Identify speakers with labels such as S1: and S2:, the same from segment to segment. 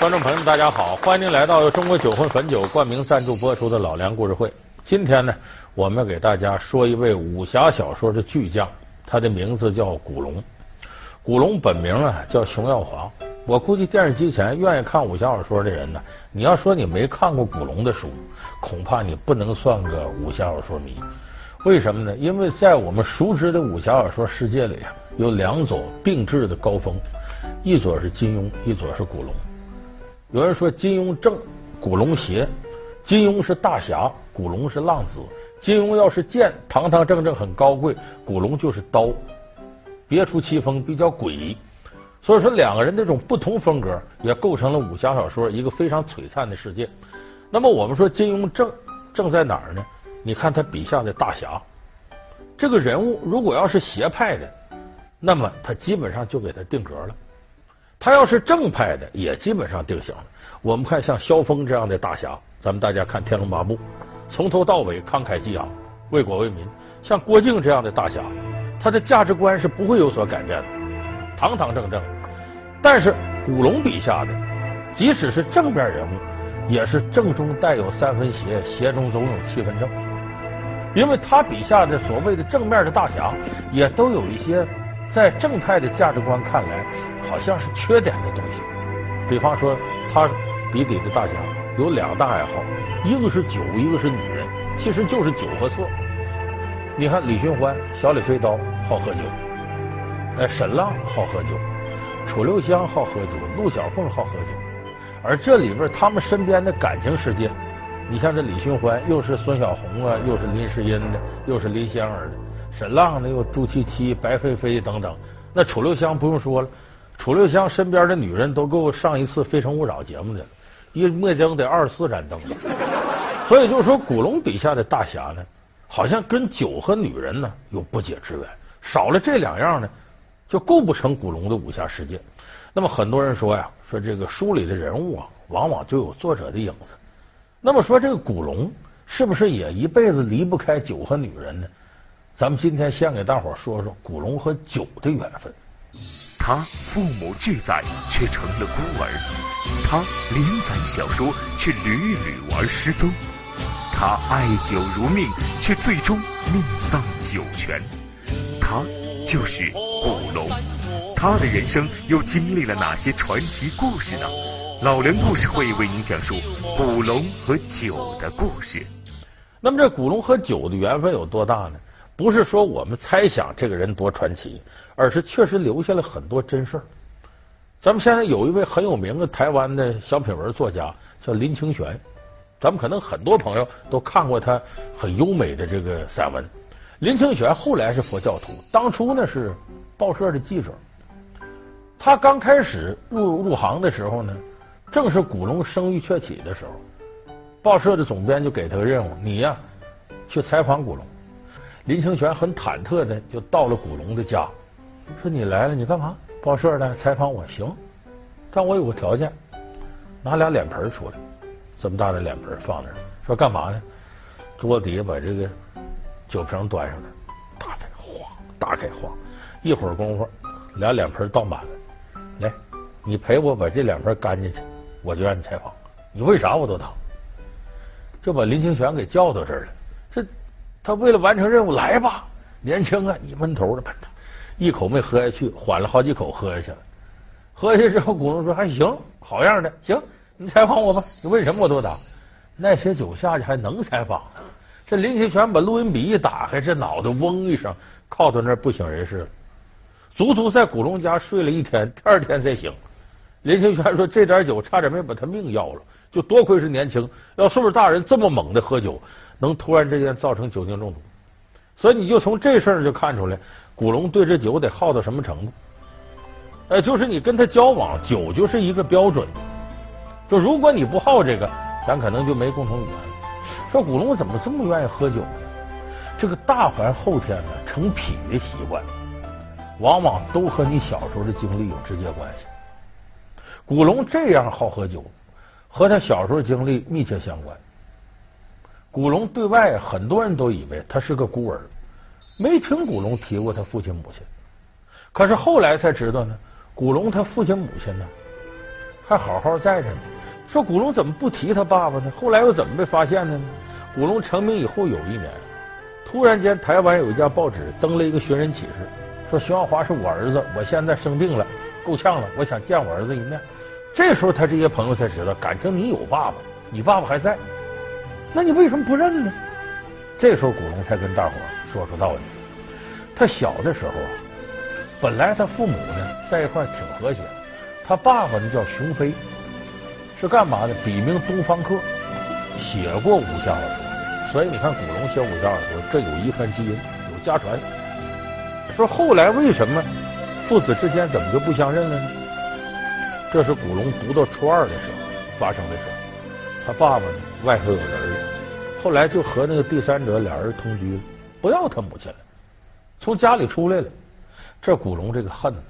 S1: 观众朋友们，大家好，欢迎您来到由中国酒魂汾酒冠名赞助播出的《老梁故事会》。今天呢，我们给大家说一位武侠小说的巨匠，他的名字叫古龙。古龙本名啊叫熊耀华。我估计电视机前愿意看武侠小说的人呢，你要说你没看过古龙的书，恐怕你不能算个武侠小说迷。为什么呢？因为在我们熟知的武侠小说世界里啊，有两座并峙的高峰，一座是金庸，一座是古龙。有人说金庸正，古龙邪。金庸是大侠，古龙是浪子。金庸要是剑，堂堂正正很高贵；古龙就是刀，别出奇峰，比较诡异。所以说，两个人这种不同风格，也构成了武侠小说一个非常璀璨的世界。那么，我们说金庸正正在哪儿呢？你看他笔下的大侠，这个人物如果要是邪派的，那么他基本上就给他定格了。他要是正派的，也基本上定型了。我们看像萧峰这样的大侠，咱们大家看《天龙八部》，从头到尾慷慨激昂，为国为民；像郭靖这样的大侠，他的价值观是不会有所改变的，堂堂正正。但是古龙笔下的，即使是正面人物，也是正中带有三分邪，邪中总有七分正。因为他笔下的所谓的正面的大侠，也都有一些。在正派的价值观看来，好像是缺点的东西。比方说，他笔底的大侠有两大爱好，一个是酒，一个是女人，其实就是酒和色。你看李寻欢、小李飞刀好喝酒，哎，沈浪好喝酒，楚留香好喝酒，陆小凤好喝酒。而这里边他们身边的感情世界，你像这李寻欢，又是孙小红啊，又是林诗音的，又是林仙儿的。沈浪呢，有朱七七、白飞飞等等。那楚留香不用说了，楚留香身边的女人都够上一次《非诚勿扰》节目的，一灭灯得二十四盏灯。所以就是说，古龙笔下的大侠呢，好像跟酒和女人呢有不解之缘。少了这两样呢，就构不成古龙的武侠世界。那么很多人说呀，说这个书里的人物啊，往往就有作者的影子。那么说这个古龙是不是也一辈子离不开酒和女人呢？咱们今天先给大伙说说古龙和酒的缘分。
S2: 他父母俱在，却成了孤儿；他连载小说，却屡屡玩失踪；他爱酒如命，却最终命丧酒泉。他就是古龙。他的人生又经历了哪些传奇故事呢？老梁故事会为您讲述古龙和酒的故事。
S1: 那么，这古龙和酒的缘分有多大呢？不是说我们猜想这个人多传奇，而是确实留下了很多真事儿。咱们现在有一位很有名的台湾的小品文作家叫林清玄，咱们可能很多朋友都看过他很优美的这个散文。林清玄后来是佛教徒，当初呢是报社的记者。他刚开始入入行的时候呢，正是古龙声誉鹊起的时候，报社的总编就给他个任务：你呀，去采访古龙。林清玄很忐忑的就到了古龙的家，说：“你来了，你干嘛？报社的采访我行，但我有个条件，拿俩脸盆出来，这么大的脸盆放那儿，说干嘛呢？桌子底下把这个酒瓶端上来，打开晃，打开晃，一会儿功夫，俩脸盆倒满了。来，你陪我把这两盆干进去，我就让你采访。你为啥我都当，就把林清玄给叫到这儿了。”他为了完成任务，来吧，年轻啊，一闷头的喷他，一口没喝下去，缓了好几口喝下去了。喝下去之后，古龙说还行，好样的，行，你采访我吧，你问什么我都答。那些酒下去还能采访？这林清玄把录音笔一打开，这脑袋嗡一声，靠到那儿不省人事了，足足在古龙家睡了一天，第二天才醒。林清玄说：“这点酒差点没把他命要了，就多亏是年轻，要岁数大人这么猛的喝酒，能突然之间造成酒精中毒。所以你就从这事儿就看出来，古龙对这酒得好到什么程度。哎，就是你跟他交往，酒就是一个标准。就如果你不好这个，咱可能就没共同语言。说古龙怎么这么愿意喝酒呢？这个大凡后天呢，成癖的习惯，往往都和你小时候的经历有直接关系。”古龙这样好喝酒，和他小时候经历密切相关。古龙对外很多人都以为他是个孤儿，没听古龙提过他父亲母亲。可是后来才知道呢，古龙他父亲母亲呢，还好好在着呢。说古龙怎么不提他爸爸呢？后来又怎么被发现的呢？古龙成名以后有一年，突然间台湾有一家报纸登了一个寻人启事，说徐耀华是我儿子，我现在生病了，够呛了，我想见我儿子一面。这时候他这些朋友才知道，感情你有爸爸，你爸爸还在，那你为什么不认呢？这时候古龙才跟大伙说出道理。他小的时候啊，本来他父母呢在一块挺和谐，他爸爸呢叫熊飞，是干嘛的？笔名东方客，写过武侠小说，所以你看古龙写武侠小说，这有遗传基因，有家传。说后来为什么父子之间怎么就不相认了呢？这是古龙读到初二的时候发生的事。他爸爸呢，外头有人了，后来就和那个第三者俩人同居了，不要他母亲了，从家里出来了。这古龙这个恨呢，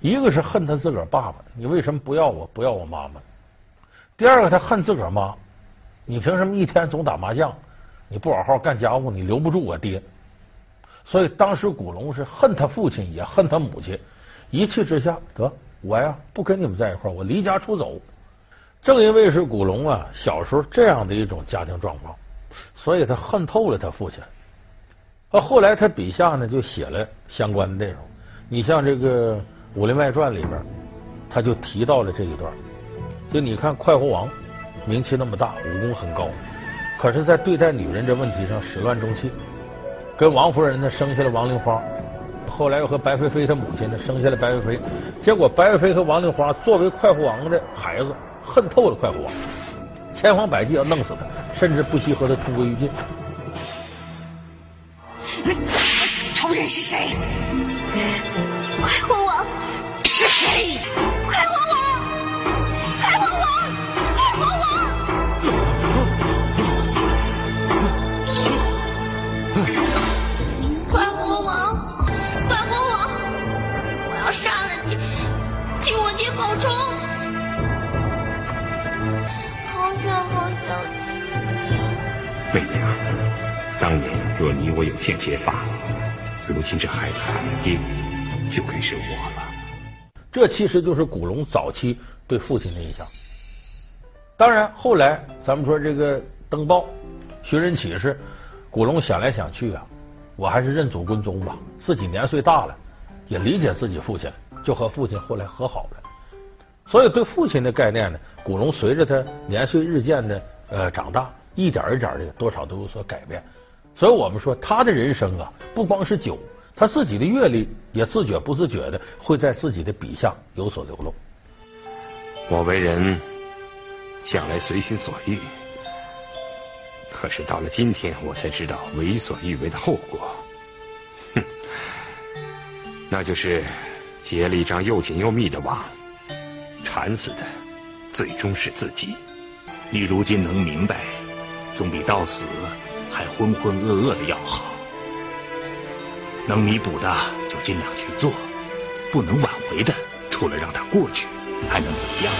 S1: 一个是恨他自个儿爸爸，你为什么不要我，不要我妈妈？第二个他恨自个儿妈，你凭什么一天总打麻将，你不好好干家务，你留不住我爹。所以当时古龙是恨他父亲，也恨他母亲，一气之下得。我呀，不跟你们在一块儿，我离家出走。正因为是古龙啊，小时候这样的一种家庭状况，所以他恨透了他父亲。啊，后来他笔下呢就写了相关的内容。你像这个《武林外传》里边，他就提到了这一段。就你看，快活王名气那么大，武功很高，可是，在对待女人这问题上始乱终弃，跟王夫人呢生下了王玲花。后来又和白飞飞他母亲呢生下了白飞飞，结果白飞飞和王丽花作为快活王的孩子，恨透了快活王，千方百计要弄死他，甚至不惜和他同归于尽。
S3: 仇人是谁？快活王是谁？快活王，你，
S4: 媚娘，当年若你我有幸结发，如今这孩子他的爹就该是我了。
S1: 这其实就是古龙早期对父亲的印象。当然，后来咱们说这个登报寻人启事，古龙想来想去啊，我还是认祖归宗吧，自己年岁大了。也理解自己父亲，就和父亲后来和好了，所以对父亲的概念呢，古龙随着他年岁日渐的呃长大，一点一点的多少都有所改变。所以我们说他的人生啊，不光是酒，他自己的阅历也自觉不自觉的会在自己的笔下有所流露。
S4: 我为人向来随心所欲，可是到了今天，我才知道为所欲为的后果。哼那就是结了一张又紧又密的网，缠死的最终是自己。
S5: 你如今能明白，总比到死还浑浑噩噩的要好。能弥补的就尽量去做，不能挽回的，除了让它过去，还能怎么样？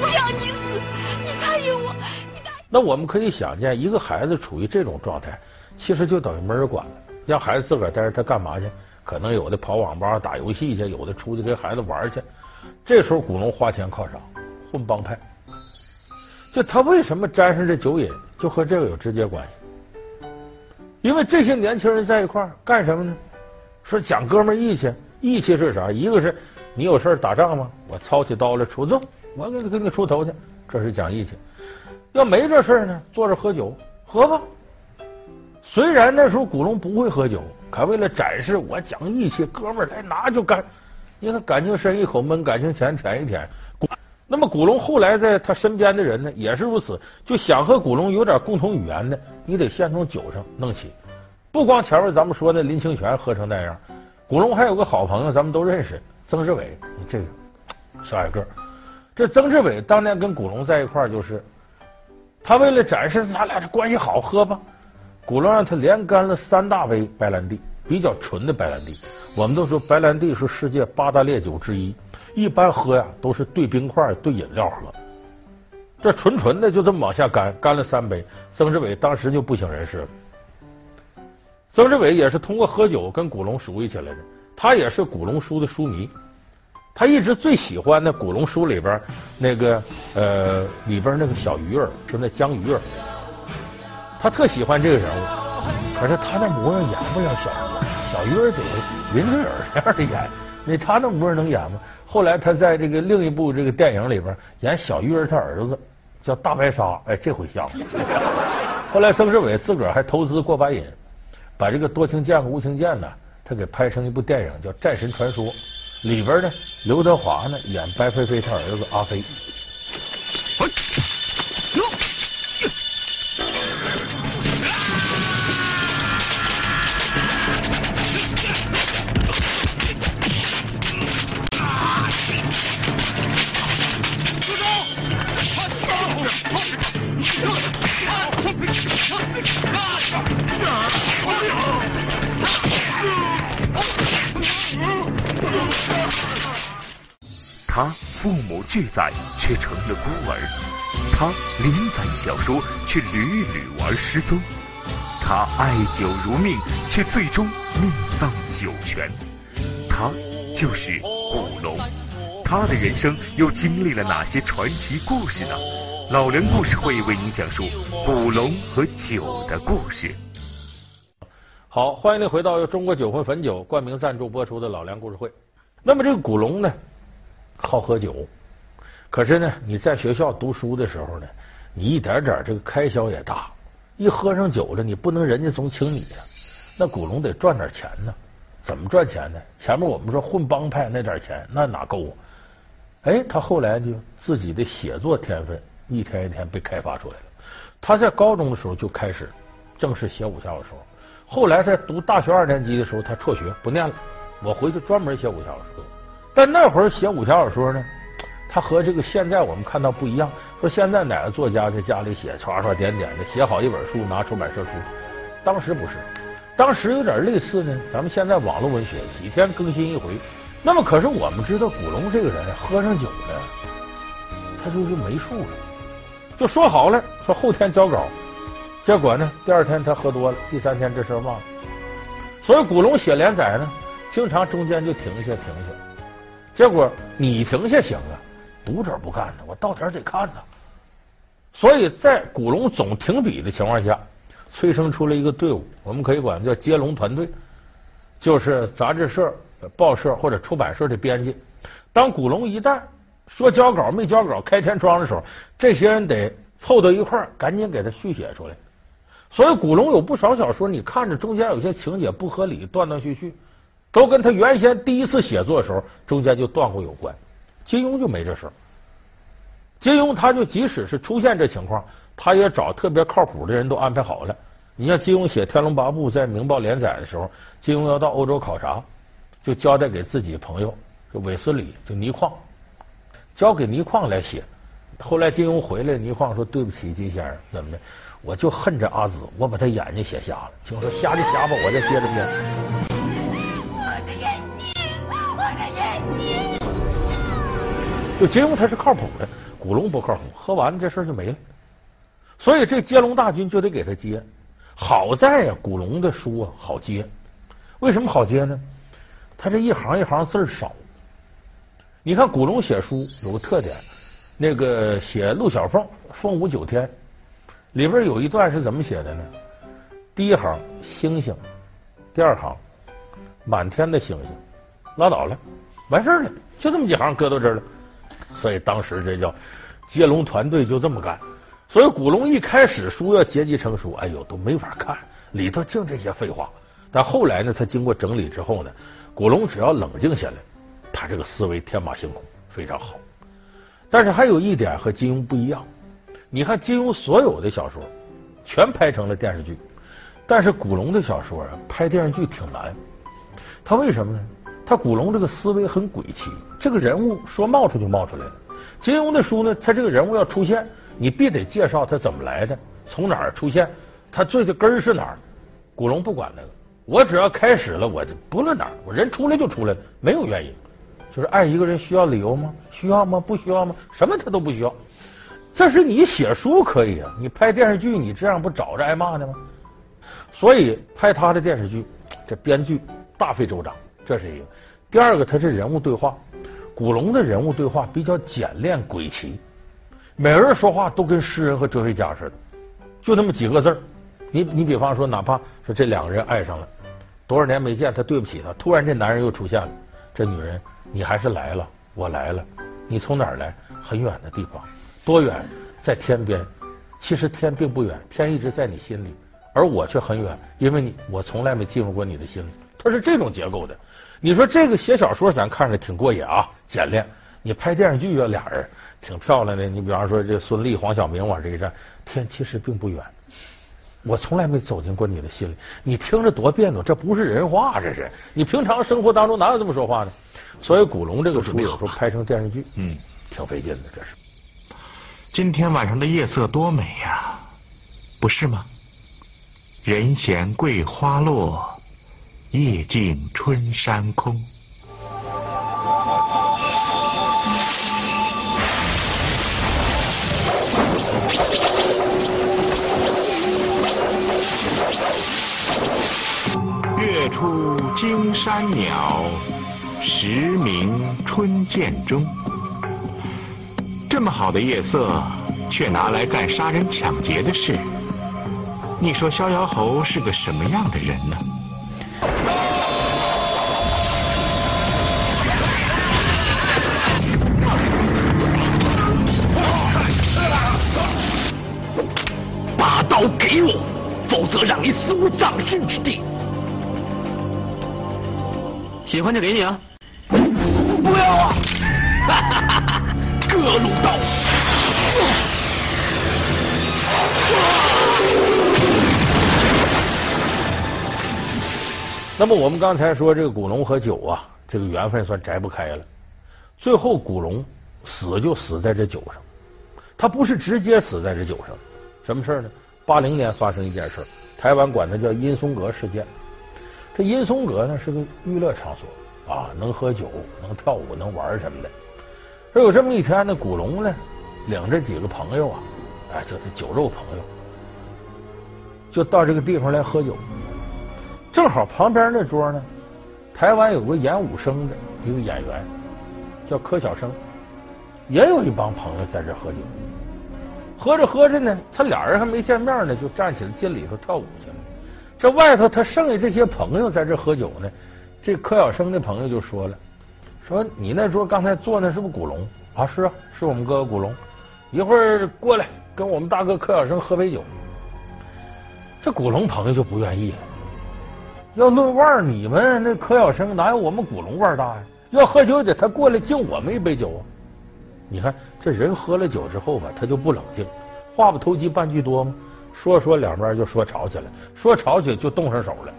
S3: 不要你死，你答应我，你答应
S1: 那我们可以想见，一个孩子处于这种状态，其实就等于没人管了。让孩子自个儿待着，他干嘛去？可能有的跑网吧打游戏去，有的出去跟孩子玩去。这时候古龙花钱靠啥？混帮派。就他为什么沾上这酒瘾，就和这个有直接关系。因为这些年轻人在一块儿干什么呢？说讲哥们义气，义气是啥？一个是你有事打仗吗？我操起刀来出动，我给你给你出头去，这是讲义气。要没这事儿呢，坐着喝酒喝吧。虽然那时候古龙不会喝酒，可为了展示我讲义气，哥们儿来拿就干。你看感情深一口闷，感情浅舔一舔。那么古龙后来在他身边的人呢，也是如此，就想和古龙有点共同语言的，你得先从酒上弄起。不光前面咱们说的林清玄喝成那样，古龙还有个好朋友，咱们都认识，曾志伟。这个小矮个儿，这曾志伟当年跟古龙在一块儿就是。他为了展示咱俩这关系好，喝吧。古龙让他连干了三大杯白兰地，比较纯的白兰地。我们都说白兰地是世界八大烈酒之一，一般喝呀都是兑冰块、兑饮料喝。这纯纯的就这么往下干，干了三杯，曾志伟当时就不省人事了。曾志伟也是通过喝酒跟古龙熟悉起来的，他也是古龙书的书迷，他一直最喜欢的古龙书里边那个呃里边那个小鱼儿，就那江鱼儿，他特喜欢这个人物，可是他那模样演不了小鱼儿，小鱼儿得林志颖这样的演，那他那模样能演吗？后来他在这个另一部这个电影里边演小鱼儿他儿子叫大白鲨，哎，这回像了。后来曾志伟自个儿还投资过把瘾。把这个多情剑和无情剑呢，他给拍成一部电影叫《战神传说》，里边呢，刘德华呢演白飞飞他儿子阿
S2: 飞。父母俱在，却成了孤儿；他连载小说，却屡屡玩失踪；他爱酒如命，却最终命丧酒泉。他就是古龙。他的人生又经历了哪些传奇故事呢？老梁故事会为您讲述古龙和酒的故事。
S1: 好，欢迎您回到由中国酒魂汾酒冠名赞助播出的老梁故事会。那么这个古龙呢？好喝酒，可是呢，你在学校读书的时候呢，你一点点这个开销也大，一喝上酒了，你不能人家总请你呀。那古龙得赚点钱呢，怎么赚钱呢？前面我们说混帮派那点钱那哪够啊？哎，他后来就自己的写作天分一天一天被开发出来了。他在高中的时候就开始正式写武侠小说，后来在读大学二年级的时候，他辍学不念了，我回去专门写武侠小说。但那会儿写武侠小说呢，他和这个现在我们看到不一样。说现在哪个作家在家里写，刷刷点点的写好一本书拿出版社出，当时不是，当时有点类似呢。咱们现在网络文学几天更新一回，那么可是我们知道古龙这个人喝上酒了，他就是没数了，就说好了说后天交稿，结果呢第二天他喝多了，第三天这事儿忘了。所以古龙写连载呢，经常中间就停下停下。结果你停下行啊，读者不干呢，我到点得看呢。所以在古龙总停笔的情况下，催生出了一个队伍，我们可以管叫接龙团队，就是杂志社、报社或者出版社的编辑。当古龙一旦说交稿没交稿开天窗的时候，这些人得凑到一块儿，赶紧给他续写出来。所以古龙有不少小说，你看着中间有些情节不合理，断断续续。都跟他原先第一次写作的时候中间就断过有关，金庸就没这事儿。金庸他就即使是出现这情况，他也找特别靠谱的人都安排好了。你像金庸写《天龙八部》在《明报》连载的时候，金庸要到欧洲考察，就交代给自己朋友就韦斯理就倪匡，交给倪匡来写。后来金庸回来，倪匡说：“对不起，金先生，怎么的？我就恨这阿紫，我把他眼睛写瞎了。”金庸说：“瞎就瞎吧，我再接着编。”我的眼睛，我的眼睛就金庸他是靠谱的，古龙不靠谱，喝完了这事儿就没了。所以这接龙大军就得给他接。好在呀，古龙的书啊好接。为什么好接呢？他这一行一行字少。你看古龙写书有个特点，那个写陆小凤《凤舞九天》，里边有一段是怎么写的呢？第一行星星，第二行满天的星星，拉倒了，完事儿了，就这么几行搁到这儿了。所以当时这叫接龙团队就这么干，所以古龙一开始书要结集成书，哎呦都没法看，里头净这些废话。但后来呢，他经过整理之后呢，古龙只要冷静下来，他这个思维天马行空，非常好。但是还有一点和金庸不一样，你看金庸所有的小说全拍成了电视剧，但是古龙的小说啊拍电视剧挺难，他为什么呢？他古龙这个思维很诡奇，这个人物说冒出就冒出来了。金庸的书呢，他这个人物要出现，你必得介绍他怎么来的，从哪儿出现，他最的根儿是哪儿。古龙不管那个，我只要开始了，我不论哪儿，我人出来就出来了，没有原因。就是爱一个人需要理由吗？需要吗？不需要吗？什么他都不需要。这是你写书可以啊，你拍电视剧，你这样不找着挨骂的吗？所以拍他的电视剧，这编剧大费周章，这是一个。第二个，他是人物对话，古龙的人物对话比较简练诡奇，每个人说话都跟诗人和哲学家似的，就那么几个字儿。你你比方说，哪怕说这两个人爱上了，多少年没见，他对不起他，突然这男人又出现了，这女人，你还是来了，我来了，你从哪儿来？很远的地方。多远？在天边。其实天并不远，天一直在你心里，而我却很远，因为你我从来没进入过你的心里。它是这种结构的。你说这个写小说咱看着挺过瘾啊，简练。你拍电视剧啊，俩人挺漂亮的。你比方说这孙俪、黄晓明往这一站，天其实并不远，我从来没走进过你的心里。你听着多别扭，这不是人话，这是你平常生活当中哪有这么说话呢？所以古龙这个书有时候拍成电视剧，嗯，挺费劲的，这是。
S6: 今天晚上的夜色多美呀，啊，不是吗？人闲桂花落，夜静春山空。月出惊山鸟，时鸣春涧中。这么好的夜色，却拿来干杀人抢劫的事，你说逍遥侯是个什么样的人呢？
S7: 把刀给我，否则让你死无葬身之地。喜欢就给你啊！不要啊！哈哈哈哈！各路刀。
S1: 那么我们刚才说这个古龙和酒啊，这个缘分算摘不开了。最后古龙死就死在这酒上，他不是直接死在这酒上。什么事呢？八零年发生一件事，台湾管它叫阴松阁事件。这阴松阁呢是个娱乐场所啊，能喝酒、能跳舞、能玩什么的。说有这么一天呢，古龙呢领着几个朋友啊，哎，就是酒肉朋友，就到这个地方来喝酒。正好旁边那桌呢，台湾有个演武生的一个演员，叫柯晓生，也有一帮朋友在这喝酒。喝着喝着呢，他俩人还没见面呢，就站起来进里头跳舞去了。这外头他剩下这些朋友在这喝酒呢，这柯晓生的朋友就说了：“说你那桌刚才坐那是不是古龙啊？是啊，是我们哥哥古龙。一会儿过来跟我们大哥柯晓生喝杯酒。”这古龙朋友就不愿意了。要论腕儿，你们那柯晓生哪有我们古龙腕儿大呀？要喝酒得他过来敬我们一杯酒啊！你看这人喝了酒之后吧，他就不冷静，话不投机半句多嘛。说说两边就说吵起来，说吵起来就动上手了。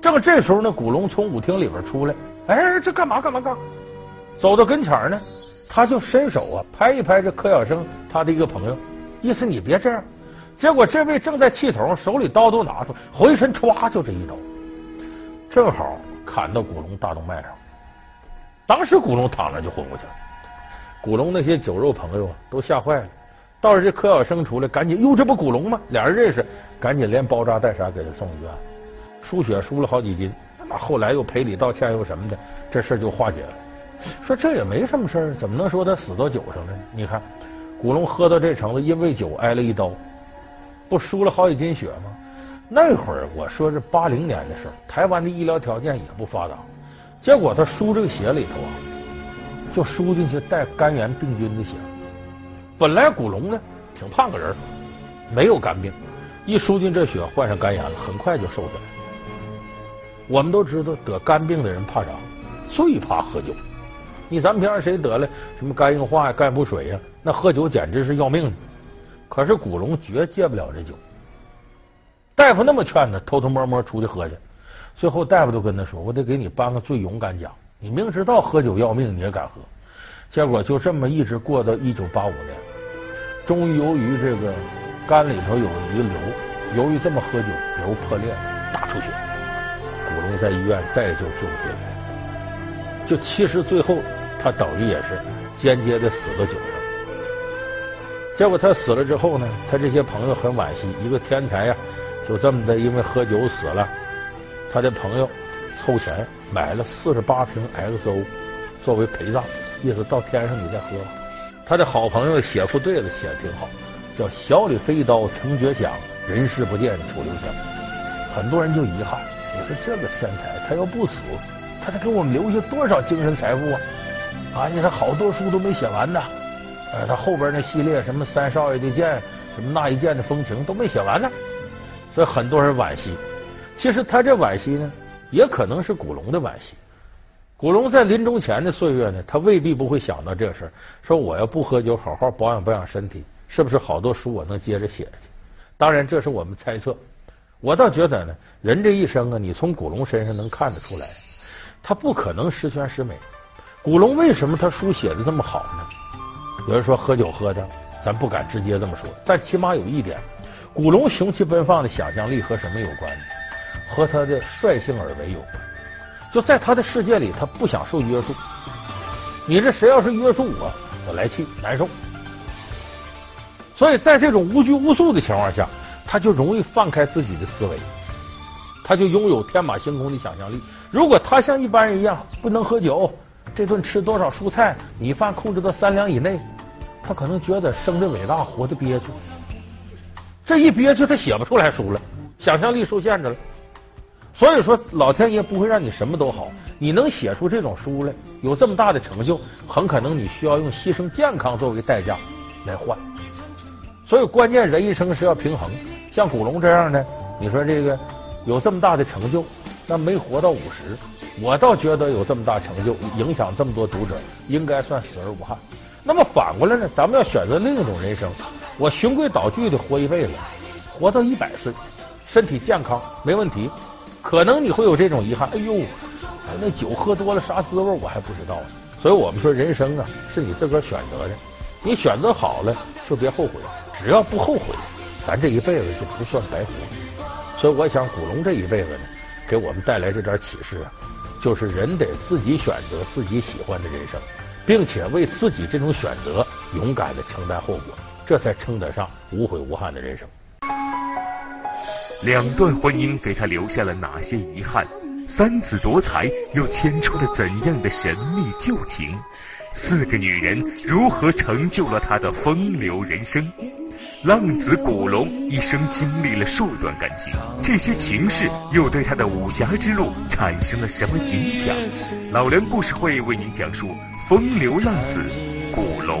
S1: 正这时候呢，古龙从舞厅里边出来，哎，这干嘛干嘛干？走到跟前呢，他就伸手啊，拍一拍这柯晓生他的一个朋友，意思你别这样。结果这位正在气头，手里刀都拿出，回身歘就这一刀，正好砍到古龙大动脉上。当时古龙躺着就昏过去了。古龙那些酒肉朋友啊，都吓坏了。倒是这柯晓生出来，赶紧，哟，这不古龙吗？俩人认识，赶紧连包扎带啥给他送医院，输血输了好几斤。那后来又赔礼道歉又什么的，这事就化解了。说这也没什么事儿，怎么能说他死到酒上呢？你看，古龙喝到这程度，因为酒挨了一刀，不输了好几斤血吗？那会儿我说是八零年的事儿，台湾的医疗条件也不发达，结果他输这个血里头啊，就输进去带肝炎病菌的血。本来古龙呢挺胖个人，没有肝病，一输进这血患上肝炎了，很快就瘦下来。我们都知道得肝病的人怕啥？最怕喝酒。你咱们平常谁得了什么肝硬化呀、肝不水呀，那喝酒简直是要命的。可是古龙绝戒不了这酒。大夫那么劝他，偷偷摸摸出去喝去。最后大夫都跟他说：“我得给你颁个最勇敢奖。你明知道喝酒要命，你也敢喝。”结果就这么一直过到一九八五年。终于由于这个肝里头有一个瘤，由于这么喝酒，瘤破裂，大出血。古龙在医院再也就救不回来。就其实最后他等于也是间接的死了酒上。结果他死了之后呢，他这些朋友很惋惜，一个天才呀，就这么的因为喝酒死了。他的朋友凑钱买了四十八瓶 XO 作为陪葬，意思到天上你再喝。他的好朋友写副对子写的挺好，叫“小李飞刀成绝响，人世不见楚留香”。很多人就遗憾，你说这个天才他要不死，他得给我们留下多少精神财富啊！啊，你看好多书都没写完呢。呃，他后边那系列什么三少爷的剑，什么那一剑的风情都没写完呢，所以很多人惋惜。其实他这惋惜呢，也可能是古龙的惋惜。古龙在临终前的岁月呢，他未必不会想到这事儿，说我要不喝酒，好好保养保养身体，是不是好多书我能接着写下去？当然，这是我们猜测。我倒觉得呢，人这一生啊，你从古龙身上能看得出来，他不可能十全十美。古龙为什么他书写的这么好呢？有人说喝酒喝的，咱不敢直接这么说，但起码有一点，古龙雄奇奔放的想象力和什么有关呢？和他的率性而为有关。就在他的世界里，他不想受约束。你这谁要是约束我，我来气难受。所以在这种无拘无束的情况下，他就容易放开自己的思维，他就拥有天马行空的想象力。如果他像一般人一样不能喝酒，这顿吃多少蔬菜，米饭控制到三两以内。他可能觉得生的伟大，活的憋屈。这一憋屈，他写不出来书了，想象力受限制了。所以说，老天爷不会让你什么都好。你能写出这种书来，有这么大的成就，很可能你需要用牺牲健康作为代价来换。所以，关键人一生是要平衡。像古龙这样的，你说这个有这么大的成就，那没活到五十，我倒觉得有这么大成就，影响这么多读者，应该算死而无憾。那么反过来呢？咱们要选择另一种人生，我循规蹈矩的活一辈子，活到一百岁，身体健康没问题。可能你会有这种遗憾，哎呦，那酒喝多了啥滋味我还不知道。所以我们说人生啊，是你自个儿选择的，你选择好了就别后悔，只要不后悔，咱这一辈子就不算白活。所以我想，古龙这一辈子呢，给我们带来这点启示啊，就是人得自己选择自己喜欢的人生。并且为自己这种选择勇敢的承担后果，这才称得上无悔无憾的人生。
S2: 两段婚姻给他留下了哪些遗憾？三子夺财又牵出了怎样的神秘旧情？四个女人如何成就了他的风流人生？浪子古龙一生经历了数段感情，这些情事又对他的武侠之路产生了什么影响？老梁故事会为您讲述。风流浪子古
S1: 龙，